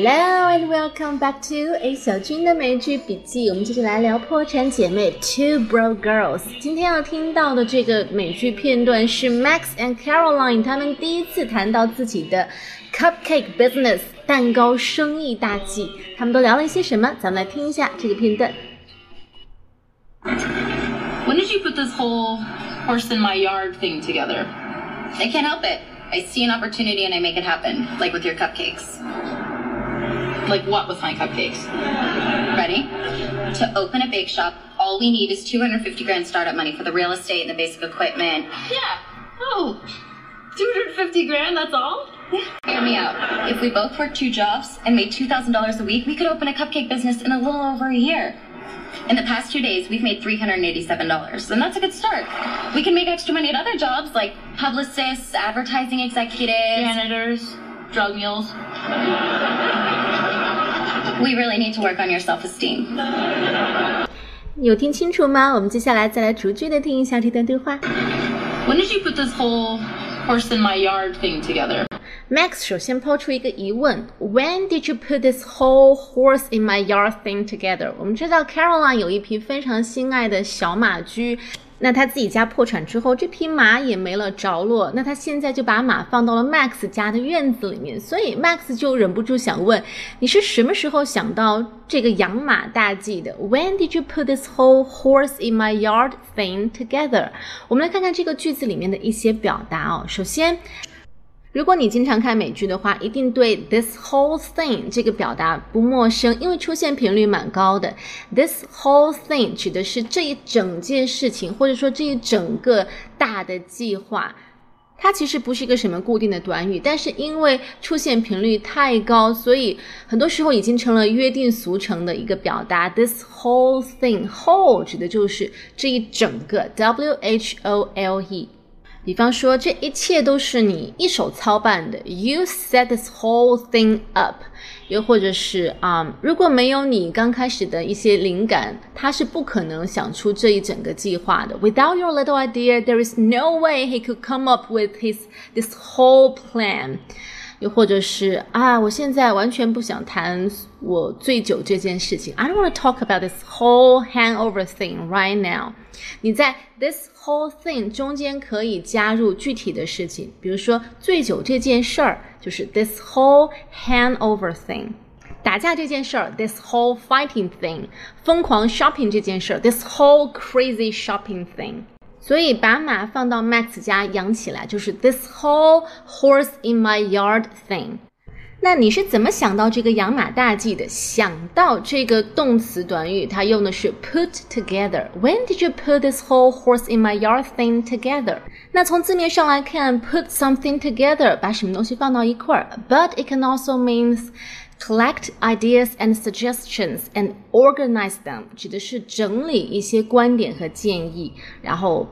Hello and welcome back to A 小军的美剧笔记。我们接着来聊《破产姐妹》Two Bro Girls。今天要听到的这个美剧片段是 Max and Caroline 他们第一次谈到自己的 cupcake business 蛋糕生意大计。他们都聊了一些什么？咱们来听一下这个片段。When did you put this whole horse in my yard thing together? I can't help it. I see an opportunity and I make it happen, like with your cupcakes. Like what with my cupcakes? Ready? To open a bake shop, all we need is 250 grand startup money for the real estate and the basic equipment. Yeah. Oh, 250 grand, that's all? Hear me out. If we both worked two jobs and made $2,000 a week, we could open a cupcake business in a little over a year. In the past two days, we've made $387, and that's a good start. We can make extra money at other jobs like publicists, advertising executives. Janitors, drug mules We really need to work on your self esteem. 有听清楚吗？我们接下来再来逐句的听一下这段对话。 When did you put this whole horse in my yard thing together? Max 首先抛出一个疑问：When did you put this whole horse in my yard thing together？我们知道 Caroline 有一匹非常心爱的小马驹， 那他自己家破产之后，这匹马也没了着落，那他现在就把马放到了 Max 家的院子里面，所以 Max 就忍不住想问：你是什么时候想到这个养马大计的？When did you put this whole horse in my yard thing together？我们来看看这个句子里面的一些表达哦。首先，如果你经常看美剧的话，一定对 this whole thing 这个表达不陌生，因为出现频率蛮高的。this whole thing 指的是这一整件事情，或者说这一整个大的计划。它其实不是一个什么固定的短语，但是因为出现频率太高，所以很多时候已经成了约定俗成的一个表达。This whole thing，whole 指的就是这一整个，W H O L E。比方说，这一切都是你一手操办的，You set this whole thing up。又或者是啊、um, 如果没有你刚开始的一些灵感，他是不可能想出这一整个计划的。Without your little idea, there is no way he could come up with his this whole plan。又或者是啊，我现在完全不想谈我醉酒这件事情。I don't want to talk about this whole hangover thing right now。你在 this whole thing 中间可以加入具体的事情，比如说醉酒这件事儿，就是 this whole hangover thing。打架这件事儿，this whole fighting thing；疯狂 shopping 这件事儿，this whole crazy shopping thing。所以把马放到 Max 家养起来，就是 this whole horse in my yard thing。那你是怎么想到这个养马大计的？想到这个动词短语，它用的是 put together。When did you put this whole horse in my yard thing together？那从字面上来看，put something together 把什么东西放到一块儿，but it can also means collect ideas and suggestions and organize them，指的是整理一些观点和建议，然后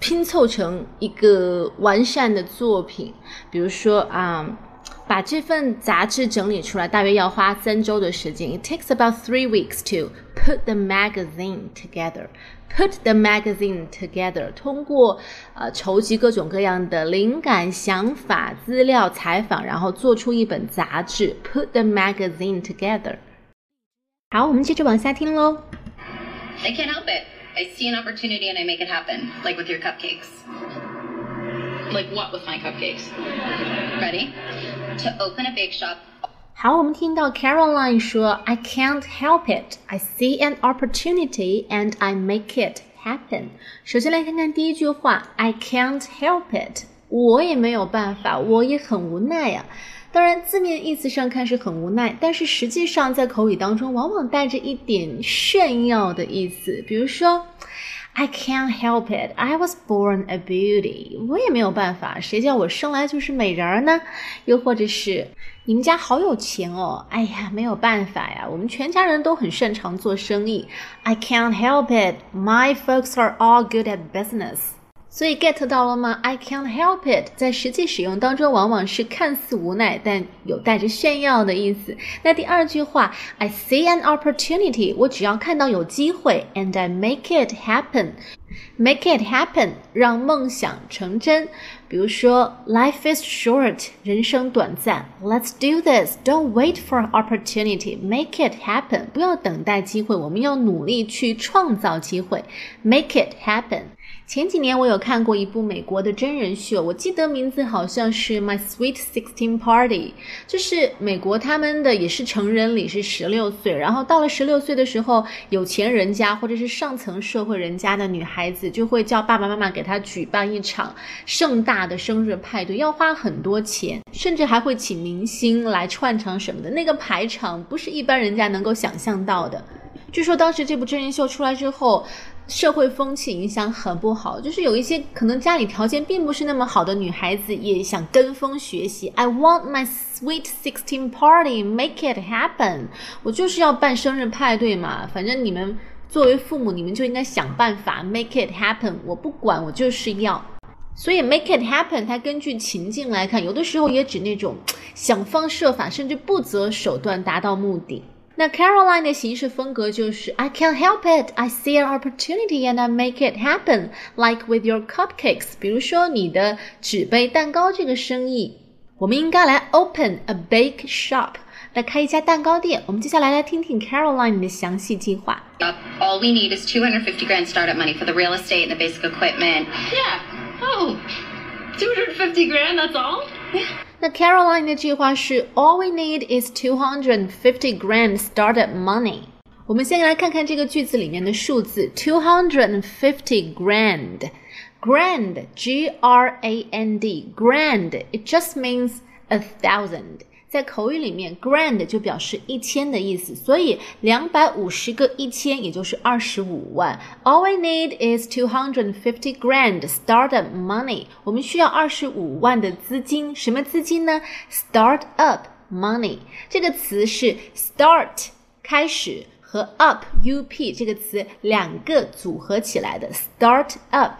拼凑成一个完善的作品。比如说啊。Um, 把这份杂志整理出来，大约要花三周的时间。It takes about three weeks to put the magazine together. Put the magazine together，通过呃筹集各种各样的灵感、想法、资料、采访，然后做出一本杂志。Put the magazine together。好，我们接着往下听喽。 I can't help it. I see an opportunity and I make it happen, like with your cupcakes. Like what with my cupcakes? Ready? To open a bake shop, 好，我们听到 Caroline 说，I can't help it. I see an opportunity and I make it happen. 首先来看看第一句话，I can't help it. 我也没有办法，我也很无奈呀、啊。当然，字面意思上看是很无奈，但是实际上在口语当中往往带着一点炫耀的意思。比如说 ，I can't help it. I was born a beauty. 我也没有办法，谁叫我生来就是美人儿呢？又或者是你们家好有钱哦，哎呀，没有办法呀，我们全家人都很擅长做生意。I can't help it. My folks are all good at business. 所以 get 到了吗？I can't help it，在实际使用当中往往是看似无奈，但有带着炫耀的意思。那第二句话，I see an opportunity，我只要看到有机会，and I make it happen。Make it happen，让梦想成真。比如说，Life is short，人生短暂。Let's do this，don't wait for opportunity，make it happen。不要等待机会，我们要努力去创造机会。Make it happen。前几年我有看过一部美国的真人秀，我记得名字好像是《My Sweet Sixteen Party》，就是美国他们的也是成人礼是十六岁，然后到了十六岁的时候，有钱人家或者是上层社会人家的女孩子就会叫爸爸妈妈给她举办一场盛大的生日派对，要花很多钱，甚至还会请明星来串场什么的，那个排场不是一般人家能够想象到的。据说当时这部真人秀出来之后。社会风气影响很不好，就是有一些可能家里条件并不是那么好的女孩子也想跟风学习。I want my sweet sixteen party, make it happen。我就是要办生日派对嘛，反正你们作为父母，你们就应该想办法 make it happen。我不管，我就是要。所以 make it happen，它根据情境来看，有的时候也指那种想方设法，甚至不择手段达到目的。那 Caroline 的行事风格就是 I can't help it, I see an opportunity and I make it happen, like with your cupcakes。比如说你的纸杯蛋糕这个生意，我们应该来 open a bake shop，来开一家蛋糕店。我们接下来来听听 Caroline 的详细计划。All we need is 250 grand startup money for the real estate and the basic equipment. Yeah. Oh, 250 grand, that's all? Yeah. 那 Caroline 的计划是 All we need is two hundred fifty grand startup money。我们先来看看这个句子里面的数字，two hundred fifty grand。Grand, G R A N D, grand. It just means a thousand. 在口语里面，grand 就表示一千的意思，所以两百五十个一千，也就是二十五万。All we need is two hundred fifty grand startup money。我们需要二十五万的资金，什么资金呢？Startup money 这个词是 start 开始和 up u p 这个词两个组合起来的 startup。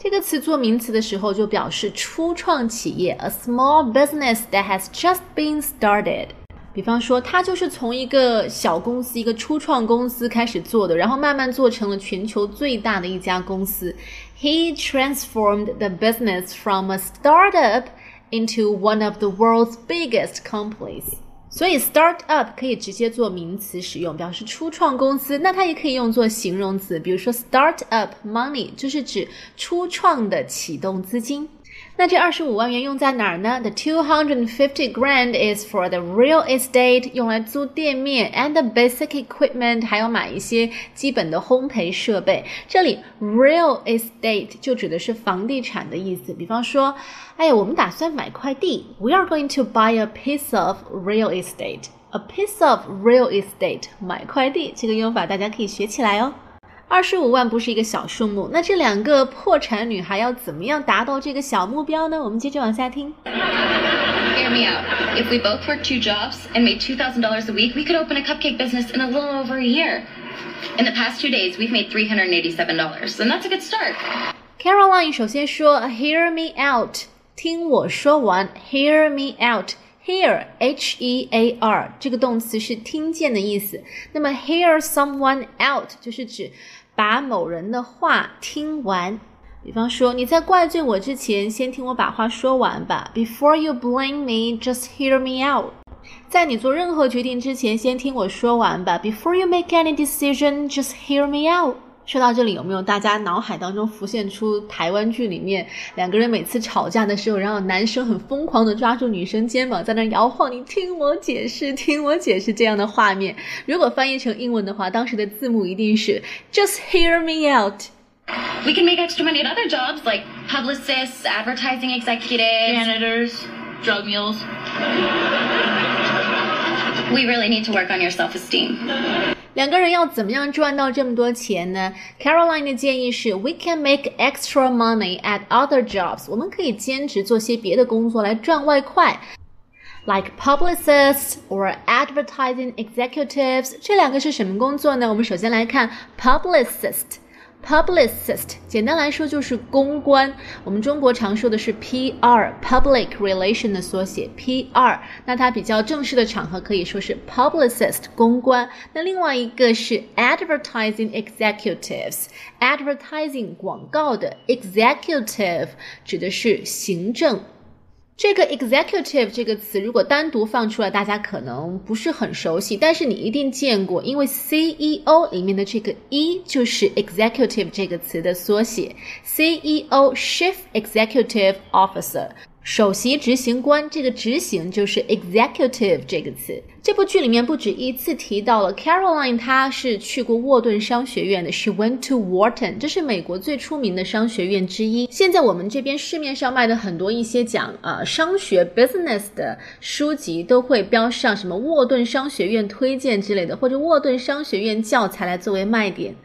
这个词做名词的时候，就表示初创企业，a small business that has just been started。比方说，他就是从一个小公司、一个初创公司开始做的，然后慢慢做成了全球最大的一家公司。He transformed the business from a startup into one of the world's biggest companies. 所以，start up 可以直接做名词使用，表示初创公司。那它也可以用作形容词，比如说 start up money，就是指初创的启动资金。那这二十五万元用在哪儿呢？The two hundred fifty grand is for the real estate，用来租店面，and the basic equipment，还要买一些基本的烘焙设备。这里 real estate 就指的是房地产的意思。比方说，哎呀，我们打算买块地，We are going to buy a piece of real estate。A piece of real estate，买块地，这个用法大家可以学起来哦。二十五万不是一个小数目，那这两个破产女孩要怎么样达到这个小目标呢？我们接着往下听。Hear me out. If we both worked two jobs and made two thousand dollars a week, we could open a cupcake business in a little over a year. In the past two days, we've made three hundred eighty-seven dollars, and that's a good start. Caroline 首先说，Hear me out，听我说完。Hear me out。Hear, H-E-A-R 这个动词是听见的意思。那么 hear someone out 就是指 把某人的话听完。比方说，你在怪罪我之前，先听我把话说完吧。Before you blame me, just hear me out。在你做任何决定之前，先听我说完吧。Before you make any decision, just hear me out。说到这里，有没有大家脑海当中浮现出台湾剧里面两个人每次吵架的时候，然后男生很疯狂的抓住女生肩膀在那摇晃，你听我解释，听我解释这样的画面？如果翻译成英文的话，当时的字幕一定是 Just hear me out。We can make extra money at other jobs like publicists, advertising executives, Janitors, drug mules. We really need to work on your self-esteem. 两个人要怎么样赚到这么多钱呢？Caroline 的建议是：We can make extra money at other jobs。我们可以兼职做些别的工作来赚外快，like publicists or advertising executives。这两个是什么工作呢？我们首先来看 publicist。 Publicist，简单来说就是公关。我们中国常说的是 PR，Public Relation 的缩写 PR。那它比较正式的场合可以说是 Publicist，公关。那另外一个是 Advertising Executives，Advertising 广告的 Executive 指的是行政。这个 executive 这个词，如果单独放出来，大家可能不是很熟悉，但是你一定见过，因为 CEO 里面的这个 E 就是 executive 这个词的缩写，CEO，Chief Executive Officer。首席执行官，这个执行就是 executive 这个词。这部剧里面不止一次提到了 Caroline，她是去过沃顿商学院的，She went to Wharton，这是美国最出名的商学院之一。现在我们这边市面上卖的很多一些讲啊商学 business 的书籍，都会标上什么沃顿商学院推荐之类的，或者沃顿商学院教材来作为卖点。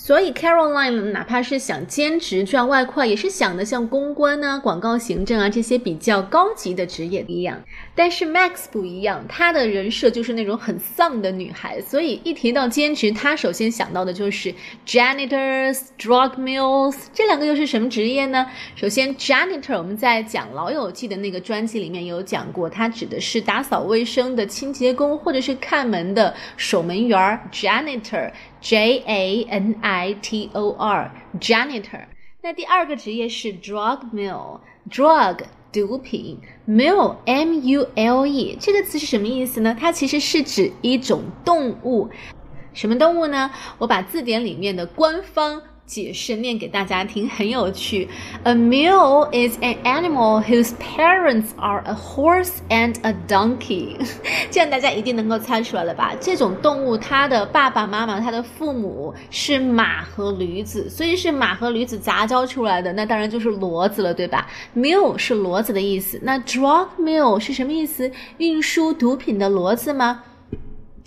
所以，Caroline 哪怕是想兼职赚外快，也是想的像公关啊、广告行政啊这些比较高级的职业一样。但是 Max 不一样，她的人设就是那种很丧的女孩，所以一提到兼职，她首先想到的就是 janitors、drug mills 这两个又是什么职业呢？首先，janitor 我们在讲《老友记》的那个专辑里面有讲过，它指的是打扫卫生的清洁工或者是看门的守门员儿，janitor。J A N I T O R，janitor。那第二个职业是 drug mill，drug 毒品，mule M U L E 这个词是什么意思呢？它其实是指一种动物，什么动物呢？我把字典里面的官方。解释念给大家听，很有趣。A mule is an animal whose parents are a horse and a donkey。这样大家一定能够猜出来了吧？这种动物它的爸爸妈妈、它的父母是马和驴子，所以是马和驴子杂交出来的，那当然就是骡子了，对吧？Mule 是骡子的意思。那 drug mule 是什么意思？运输毒品的骡子吗？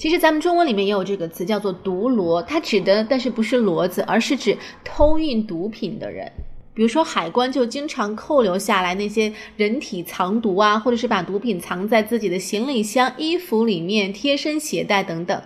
其实咱们中文里面也有这个词，叫做毒骡，它指的但是不是骡子，而是指偷运毒品的人。比如说海关就经常扣留下来那些人体藏毒啊，或者是把毒品藏在自己的行李箱、衣服里面贴身携带等等。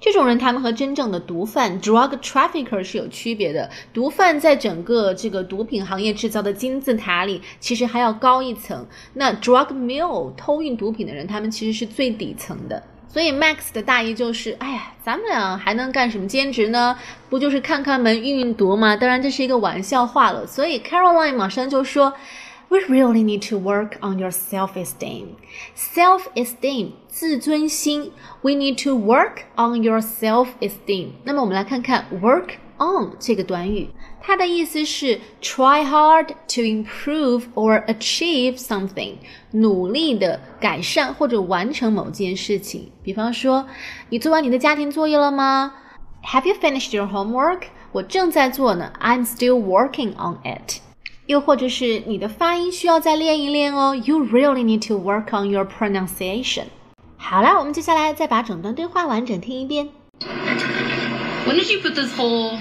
这种人他们和真正的毒贩 （drug trafficker） 是有区别的。毒贩在整个这个毒品行业制造的金字塔里，其实还要高一层。那 drug mill（ 偷运毒品的人，他们其实是最底层的。所以 Max 的大意就是，哎呀，咱们俩还能干什么兼职呢？不就是看看门、运运毒吗？当然这是一个玩笑话了。所以 Caroline 马上就说，We really need to work on your self-esteem. Self-esteem 自尊心，We need to work on your self-esteem. 那么我们来看看 work on 这个短语。它的意思是 try hard to improve or achieve something，努力的改善或者完成某件事情。比方说，你做完你的家庭作业了吗？Have you finished your homework？我正在做呢，I'm still working on it。又或者是你的发音需要再练一练哦，You really need to work on your pronunciation。好了，我们接下来再把整段对话完整听一遍。When did you put this whole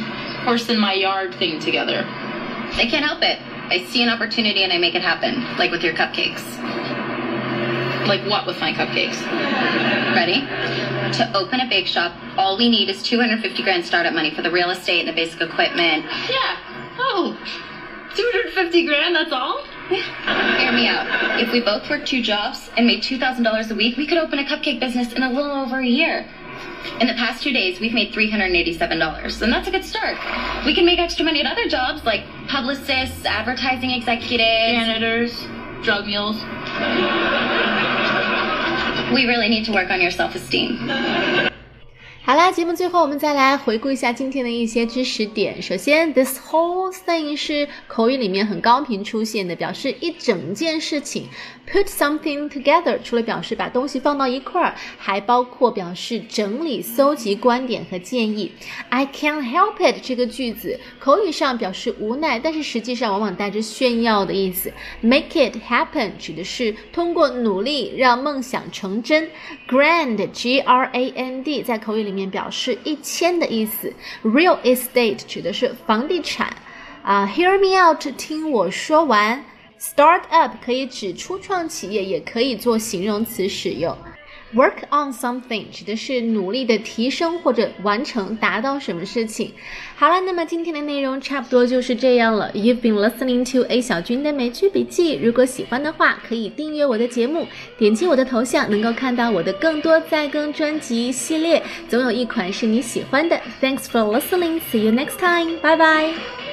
horse in my yard thing together. I can't help it. I see an opportunity and I make it happen, like with your cupcakes. Like what with my cupcakes? Ready? To open a bake shop, all we need is 250 grand startup money for the real estate and the basic equipment. Yeah. Oh, 250 grand, that's all? Yeah. Hear me out. If we both worked two jobs and made $2,000 a week, we could open a cupcake business in a little over a year. In the past two days, we've made $387, and that's a good start. We can make extra money at other jobs like publicists, advertising executives, janitors, drug mules. We really need to work on your self esteem. 好啦，节目最后我们再来回顾一下今天的一些知识点。首先，this whole thing 是口语里面很高频出现的，表示一整件事情。 Put something together 除了表示把东西放到一块儿，还包括表示整理、搜集观点和建议。I can't help it 这个句子口语上表示无奈，但是实际上往往带着炫耀的意思。Make it happen 指的是通过努力让梦想成真。Grand G R A N D 在口语里面表示一千的意思。Real estate 指的是房地产。啊，Hear me out，听我说完。Start up 可以指初创企业，也可以做形容词使用。Work on something 指的是努力的提升或者完成、达到什么事情。好了，那么今天的内容差不多就是这样了。You've been listening to A 小军的美剧笔记。如果喜欢的话，可以订阅我的节目，点击我的头像，能够看到我的更多在更专辑系列，总有一款是你喜欢的。Thanks for listening. See you next time. Bye bye.